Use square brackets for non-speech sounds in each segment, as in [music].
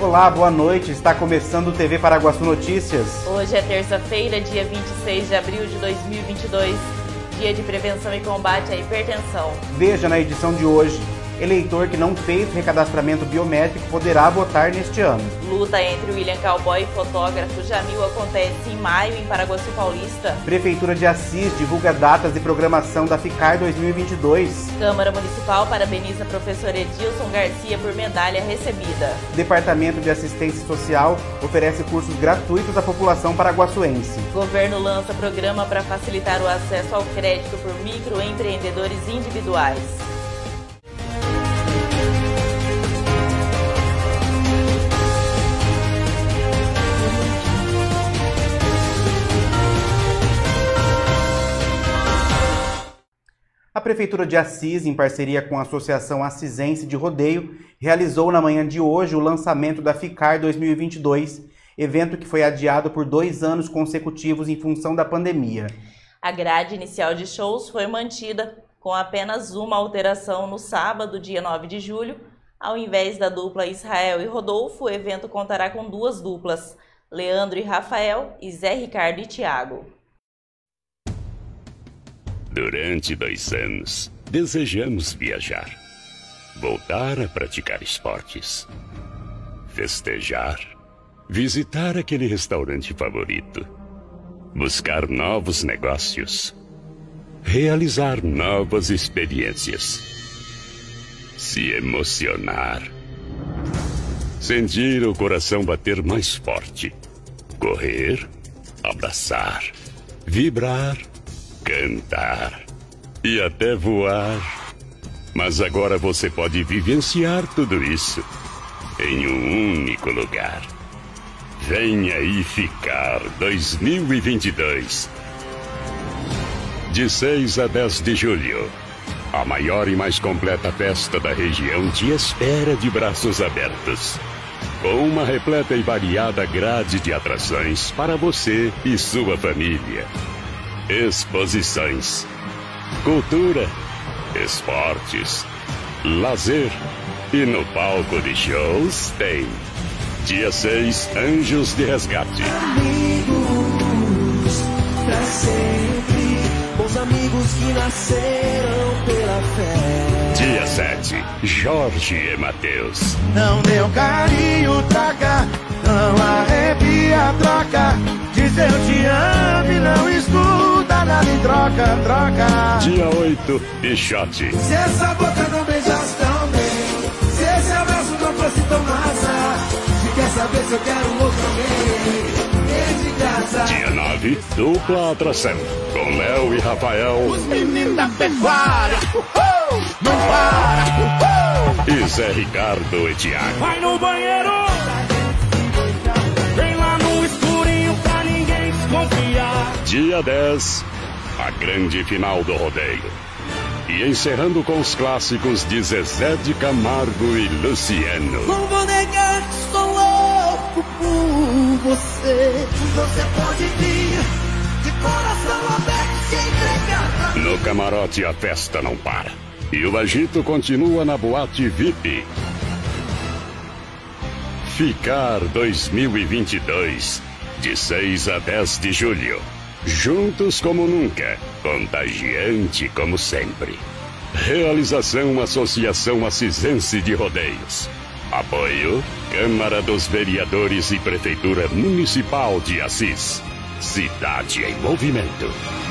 Olá, boa noite. Está começando o TV Paraguaçu Notícias. Hoje é terça-feira, dia 26 de abril de 2022, dia de prevenção e combate à hipertensão. Veja na edição de hoje. Eleitor que não fez recadastramento biométrico poderá votar neste ano. Luta entre William Cowboy e fotógrafo Jamil acontece em maio em Paraguaçu Paulista. Prefeitura de Assis divulga datas de programação da FICAR 2022. Câmara Municipal parabeniza professor Edilson Garcia por medalha recebida. Departamento de Assistência Social oferece cursos gratuitos à população paraguaçuense. Governo lança programa para facilitar o acesso ao crédito por microempreendedores individuais. Prefeitura de Assis, em parceria com a Associação Assisense de Rodeio, realizou na manhã de hoje o lançamento da FICAR 2022, evento que foi adiado por dois anos consecutivos em função da pandemia. A grade inicial de shows foi mantida, com apenas uma alteração no sábado, dia 9 de julho. Ao invés da dupla Israel e Rodolfo, o evento contará com duas duplas, Leandro e Rafael e Zé Ricardo e Tiago. Durante dois anos, desejamos viajar, voltar a praticar esportes, festejar, visitar aquele restaurante favorito, buscar novos negócios, realizar novas experiências, se emocionar, sentir o coração bater mais forte, correr, abraçar, vibrar cantar e até voar. Mas agora você pode vivenciar tudo isso em um único lugar. Venha aí ficar 2022. De 6 a 10 de julho, a maior e mais completa festa da região te espera de braços abertos. Com uma repleta e variada grade de atrações para você e sua família exposições, cultura, esportes, lazer e no palco de shows tem. Dia 6, Anjos de Resgate. Amigos, pra sempre, bons amigos que nasceram pela fé. Dia 7, Jorge e Matheus. Não deu carinho, traga, não arrepia, troca. Diz eu te amo e não escuta nada em troca, troca. Dia 8, Pichote. Se essa boca não beijasse tão bem, se esse abraço não fosse tão massa, se quer saber se eu quero um outro alguém, vem de casa. Dia 9, Dupla Atração. Com Léo e Rafael Os meninos da pecuária, uhul, não para, uhul. e Zé Ricardo e Tiago. Vai no banheiro! Dia 10, a grande final do rodeio. E encerrando com os clássicos de Zezé de Camargo e Luciano. Não vou negar que sou louco por você. Você pode vir de coração aberto se entregar. No camarote a festa não para. E o agito continua na boate VIP. Ficar 2022, de 6 a 10 de julho. Juntos como nunca, contagiante como sempre. Realização Associação Assisense de Rodeios. Apoio Câmara dos Vereadores e Prefeitura Municipal de Assis. Cidade em movimento.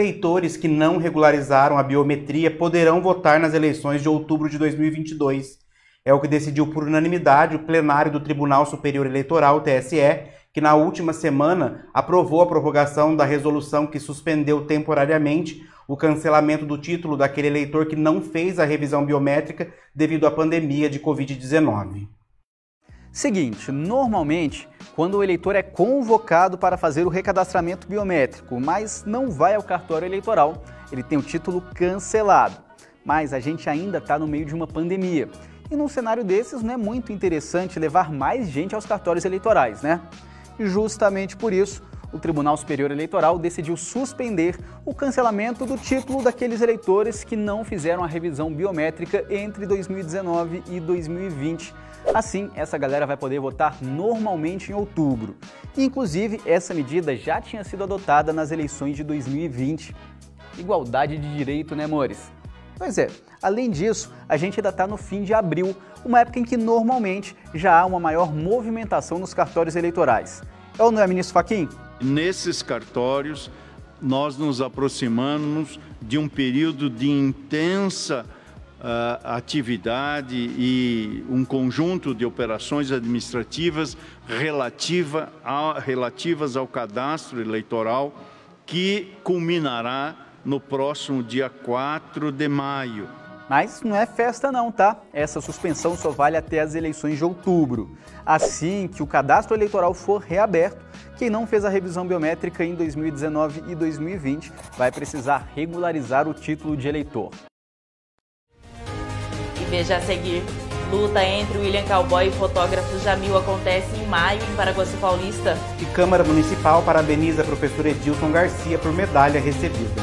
Eleitores que não regularizaram a biometria poderão votar nas eleições de outubro de 2022. É o que decidiu por unanimidade o plenário do Tribunal Superior Eleitoral, TSE, que na última semana aprovou a prorrogação da resolução que suspendeu temporariamente o cancelamento do título daquele eleitor que não fez a revisão biométrica devido à pandemia de Covid-19. Seguinte, normalmente, quando o eleitor é convocado para fazer o recadastramento biométrico, mas não vai ao cartório eleitoral, ele tem o título cancelado. Mas a gente ainda está no meio de uma pandemia. E num cenário desses não é muito interessante levar mais gente aos cartórios eleitorais, né? E justamente por isso, o Tribunal Superior Eleitoral decidiu suspender o cancelamento do título daqueles eleitores que não fizeram a revisão biométrica entre 2019 e 2020. Assim, essa galera vai poder votar normalmente em outubro. Inclusive, essa medida já tinha sido adotada nas eleições de 2020. Igualdade de direito, né, amores? Pois é, além disso, a gente ainda está no fim de abril, uma época em que normalmente já há uma maior movimentação nos cartórios eleitorais. É ou não é, ministro Faquim? Nesses cartórios, nós nos aproximamos de um período de intensa atividade e um conjunto de operações administrativas relativa a, relativas ao cadastro eleitoral que culminará no próximo dia 4 de maio. Mas não é festa não, tá? Essa suspensão só vale até as eleições de outubro. Assim que o cadastro eleitoral for reaberto, quem não fez a revisão biométrica em 2019 e 2020 vai precisar regularizar o título de eleitor. Veja a seguir. Luta entre William Cowboy e fotógrafo Jamil acontece em maio em Paraguaçu Paulista. E Câmara Municipal parabeniza a professor Edilson Garcia por medalha recebida.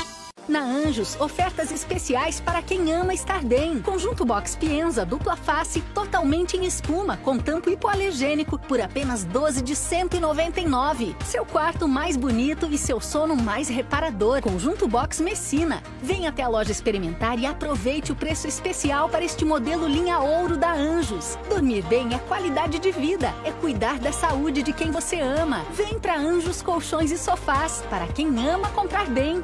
Na Anjos, ofertas especiais para quem ama estar bem. Conjunto Box Pienza dupla face totalmente em espuma, com tampo hipoalergênico por apenas 12 de 199. Seu quarto mais bonito e seu sono mais reparador. Conjunto Box Messina. Venha até a loja experimentar e aproveite o preço especial para este modelo linha ouro da Anjos. Dormir bem é qualidade de vida, é cuidar da saúde de quem você ama. Vem para Anjos Colchões e Sofás, para quem ama comprar bem.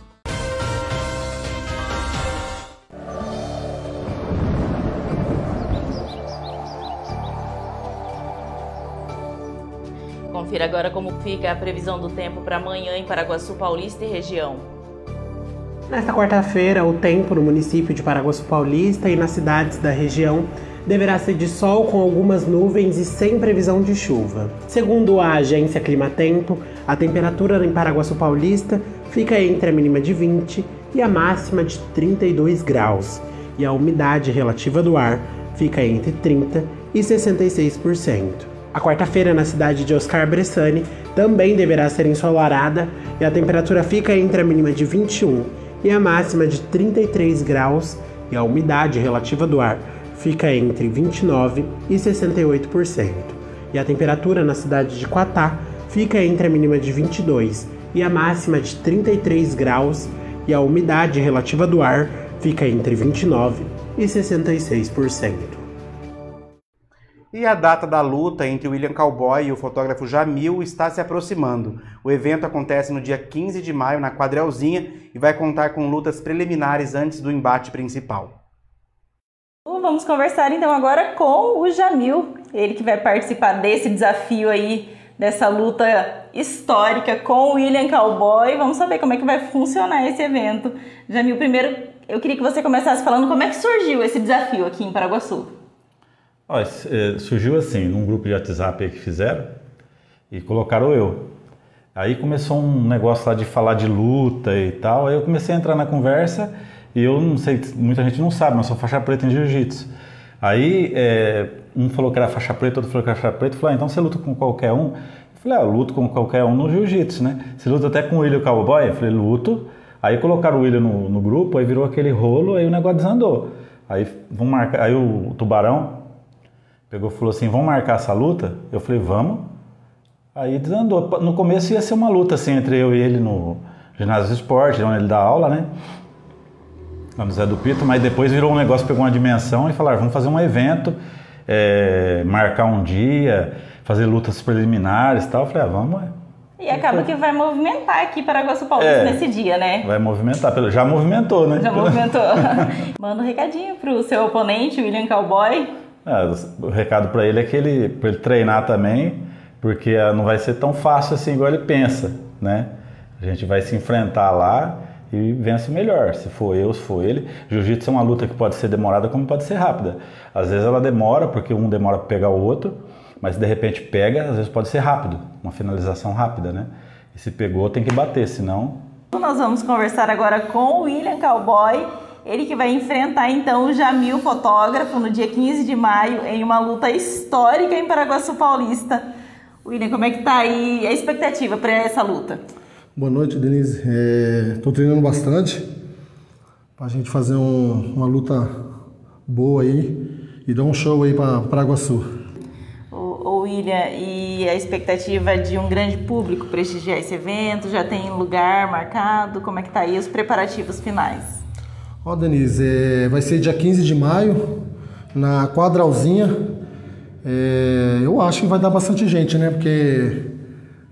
Confira agora como fica a previsão do tempo para amanhã em Paraguaçu Paulista e região. Nesta quarta-feira, o tempo no município de Paraguaçu Paulista e nas cidades da região deverá ser de sol com algumas nuvens e sem previsão de chuva. Segundo a agência Climatempo, a temperatura em Paraguaçu Paulista fica entre a mínima de 20 e a máxima de 32 graus, e a umidade relativa do ar fica entre 30 e 66%. A quarta-feira na cidade de Oscar Bressani também deverá ser ensolarada e a temperatura fica entre a mínima de 21 e a máxima de 33 graus e a umidade relativa do ar fica entre 29 e 68%. E a temperatura na cidade de Quatá fica entre a mínima de 22 e a máxima de 33 graus e a umidade relativa do ar fica entre 29 e 66%. E a data da luta entre William Cowboy e o fotógrafo Jamil está se aproximando. O evento acontece no dia 15 de maio na Quadrelzinha e vai contar com lutas preliminares antes do embate principal. Vamos conversar então agora com o Jamil, ele que vai participar desse desafio aí, dessa luta histórica com o William Cowboy. Vamos saber como é que vai funcionar esse evento. Jamil, primeiro eu queria que você começasse falando como é que surgiu esse desafio aqui em Paraguaçu. É, surgiu assim, num grupo de WhatsApp que fizeram e colocaram eu. Aí começou um negócio lá de falar de luta e tal, aí eu comecei a entrar na conversa e eu não sei, muita gente não sabe, mas sou faixa preta em jiu-jitsu. Aí é, um falou que era faixa preta, outro falou que era faixa preta, falei, ah, então você luta com qualquer um? Eu falei, ah, eu luto com qualquer um no jiu-jitsu, né? Você luta até com o William Cowboy? Eu falei, luto. Aí colocaram o William no, no grupo, aí virou aquele rolo, aí o negócio desandou. Aí, vamos marcar. Aí o tubarão pegou e falou assim: vamos marcar essa luta? Eu falei: vamos. Aí desandou. No começo ia ser uma luta assim entre eu e ele no ginásio de esporte, onde ele dá aula, né? Lá no Zé do Pito, mas depois virou um negócio, pegou uma dimensão e falaram: vamos fazer um evento, é, marcar um dia, fazer lutas preliminares e tal. Eu falei: ah, vamos. E acaba que vai movimentar aqui Paraguaçu Paulista É. nesse dia, né? Vai movimentar, já movimentou, né? Já movimentou. [laughs] Manda um recadinho pro seu oponente, William Cowboy. Ah, o recado para ele é que ele, pra ele treinar também, porque ah, não vai ser tão fácil assim igual ele pensa, né? A gente vai se enfrentar lá e vence melhor, se for eu, se for ele. Jiu-jitsu é uma luta que pode ser demorada como pode ser rápida. Às vezes ela demora, porque um demora para pegar o outro, mas de repente pega, às vezes pode ser rápido, uma finalização rápida, né? E se pegou, tem que bater, senão Nós vamos conversar agora com o William Cowboy. Ele que vai enfrentar então o Jamil Fotógrafo no dia 15 de maio em uma luta histórica em Paraguaçu Paulista. William, como é que tá aí a expectativa para essa luta? Boa noite, Denise. Estou treinando bastante para a gente fazer um- uma luta boa aí e dar um show aí para Paraguaçu. William, e a expectativa de um grande público prestigiar esse evento? Já tem lugar marcado? Como é que tá aí os preparativos finais? Ó, Denise, é, vai ser dia 15 de maio na Quadralzinha. É, eu acho que vai dar bastante gente, né? Porque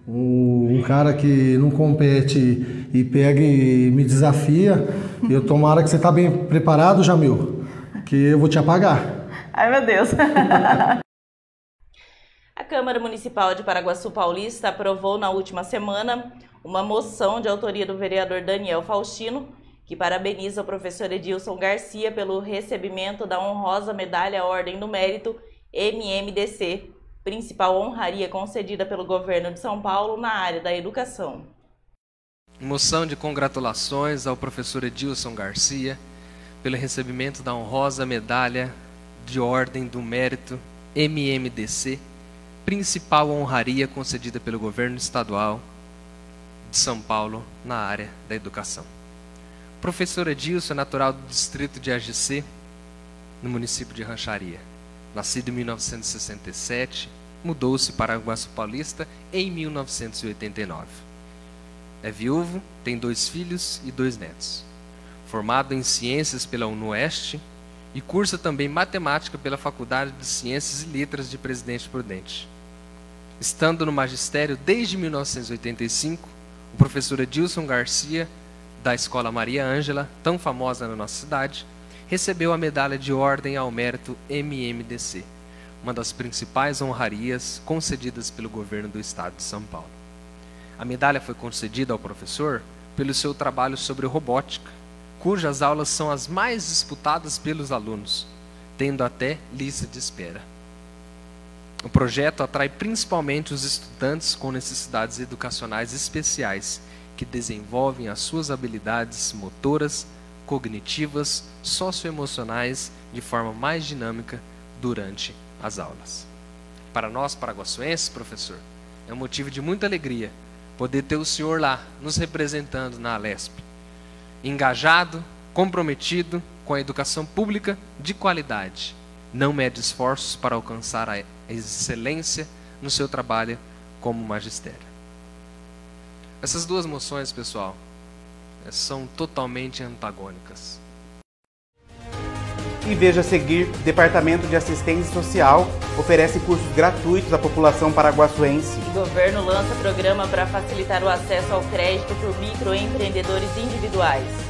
o- um cara que não compete e pega e me desafia, eu tomara que você tá bem preparado, Jamil, que eu vou te apagar. Ai, meu Deus. [laughs] A Câmara Municipal de Paraguaçu Paulista aprovou na última semana uma moção de autoria do vereador Daniel Faustino, que parabeniza o professor Edilson Garcia pelo recebimento da honrosa medalha Ordem do Mérito MMDC, principal honraria concedida pelo governo de São Paulo na área da educação. Moção de congratulações ao professor Edilson Garcia pelo recebimento da honrosa medalha de Ordem do Mérito MMDC, principal honraria concedida pelo governo estadual de São Paulo na área da educação. O professor Edilson é natural do distrito de AGC, no município de Rancharia. Nascido em 1967, mudou-se para Aguaçu Paulista em 1989. É viúvo, tem dois filhos e dois netos. Formado em Ciências pela UNOeste e cursa também Matemática pela Faculdade de Ciências e Letras de Presidente Prudente. Estando no magistério desde 1985, o professor Edilson Garcia, da Escola Maria Ângela, tão famosa na nossa cidade, recebeu a medalha de Ordem ao Mérito MMDC, uma das principais honrarias concedidas pelo governo do estado de São Paulo. A medalha foi concedida ao professor pelo seu trabalho sobre robótica, cujas aulas são as mais disputadas pelos alunos, tendo até lista de espera. O projeto atrai principalmente os estudantes com necessidades educacionais especiais, que desenvolvem as suas habilidades motoras, cognitivas, socioemocionais de forma mais dinâmica durante as aulas. Para nós, paraguaçuenses, professor, é um motivo de muita alegria poder ter o senhor lá nos representando na Alesp. Engajado, comprometido com a educação pública de qualidade. Não mede esforços para alcançar a excelência no seu trabalho como magistério. Essas duas moções, pessoal, eh, são totalmente antagônicas. E veja a seguir, Departamento de Assistência Social oferece cursos gratuitos à população paraguaçuense. O governo lança programa para facilitar o acesso ao crédito por microempreendedores individuais.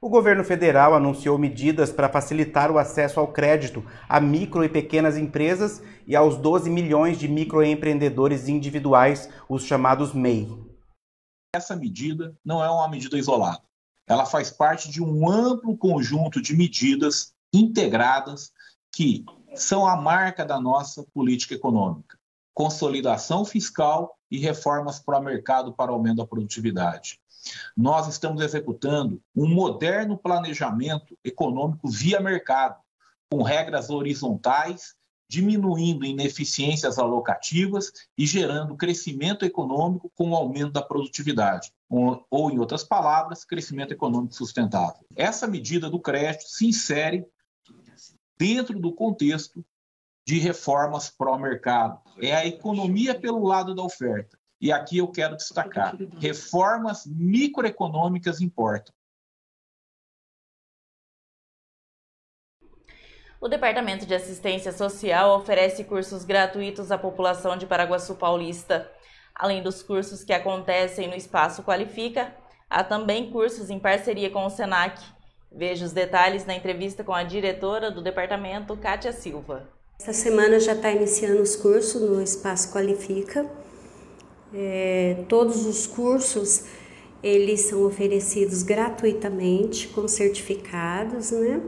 O governo federal anunciou medidas para facilitar o acesso ao crédito a micro e pequenas empresas e aos 12 milhões de microempreendedores individuais, os chamados MEI. Essa medida não é uma medida isolada. Ela faz parte de um amplo conjunto de medidas integradas que são a marca da nossa política econômica. Consolidação fiscal e reformas para o mercado para aumento da produtividade nós estamos executando um moderno planejamento econômico via mercado, com regras horizontais, diminuindo ineficiências alocativas e gerando crescimento econômico com o aumento da produtividade, ou, em outras palavras, crescimento econômico sustentável. Essa medida do crédito se insere dentro do contexto de reformas pró-mercado. É a economia pelo lado da oferta. E aqui eu quero destacar: reformas microeconômicas importam. O Departamento de Assistência Social oferece cursos gratuitos à população de Paraguaçu Paulista. Além dos cursos que acontecem no Espaço Qualifica, há também cursos em parceria com o SENAC. Veja os detalhes na entrevista com a diretora do departamento, Kátia Silva. Essa semana já está iniciando os cursos no Espaço Qualifica. É, todos os cursos eles são oferecidos gratuitamente com certificados, né?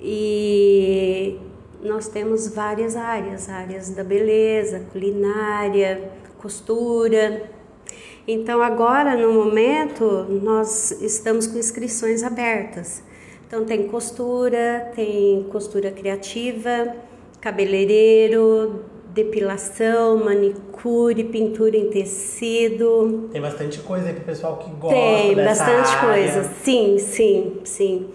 E nós temos várias áreas, áreas da beleza, culinária, costura. Então agora no momento nós estamos com inscrições abertas. Então tem costura, tem costura criativa, cabeleireiro, depilação, manicure, pintura em tecido. Tem bastante coisa aí pro pessoal que gosta Tem bastante área. coisa. Sim, sim, sim.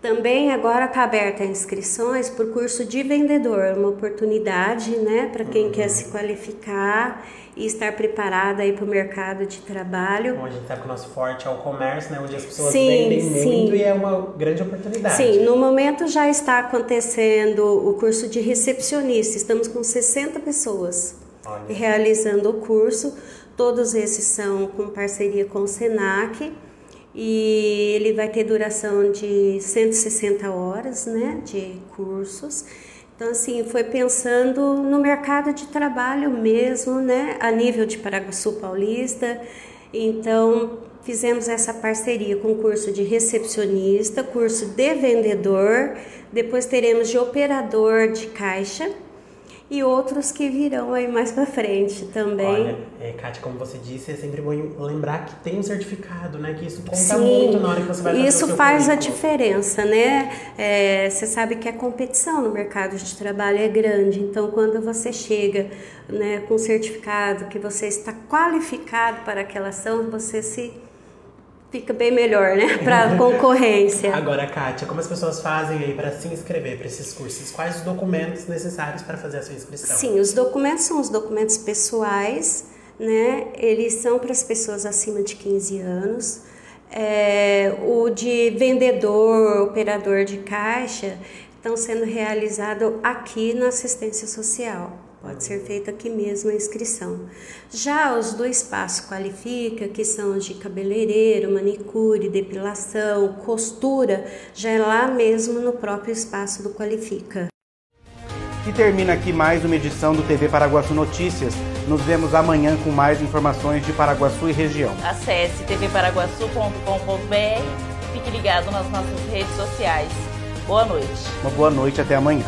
Também agora está aberta inscrições por curso de vendedor, uma oportunidade, né, para quem quer se qualificar e estar preparada para o mercado de trabalho. Bom, a gente sabe que o nosso forte é o comércio, né? Onde as pessoas Sim, vendem sim. muito e é uma grande oportunidade. Sim, no momento já está acontecendo o curso de recepcionista. Estamos com 60 pessoas Olha. realizando o curso. Todos esses são com parceria com o Senac e ele vai ter duração de 160 horas, né, de cursos. Então, assim, foi pensando no mercado de trabalho mesmo, né, a nível de Paraguaçu Paulista. Então, fizemos essa parceria com o curso de recepcionista, curso de vendedor, depois teremos de operador de caixa e outros que virão aí mais para frente também. Olha, é, Kátia, como você disse, é sempre bom lembrar que tem um certificado, né? Que isso conta Sim, muito na hora que você vai fazer isso faz a currículo. diferença, né? É, você sabe que a competição no mercado de trabalho é grande, então quando você chega né, com certificado que você está qualificado para aquela ação, você se fica bem melhor, né? [laughs] Para concorrência. Agora, Kátia, como as pessoas fazem aí para se inscrever para esses cursos? Quais os documentos necessários para fazer a sua inscrição? Sim, os documentos são os documentos pessoais, né? Eles são para as pessoas acima de 15 anos. É, o de vendedor, operador de caixa, estão sendo realizado aqui na assistência social. Pode ser feito aqui mesmo a inscrição. Já os do espaço qualifica, que são os de cabeleireiro, manicure, depilação, costura, já é lá mesmo no próprio espaço do qualifica. E termina aqui mais uma edição do TV Paraguaçu Notícias. Nos vemos amanhã com mais informações de Paraguaçu e região. Acesse tvparaguaçu.com.br e fique ligado nas nossas redes sociais. Boa noite. Uma boa noite, até amanhã.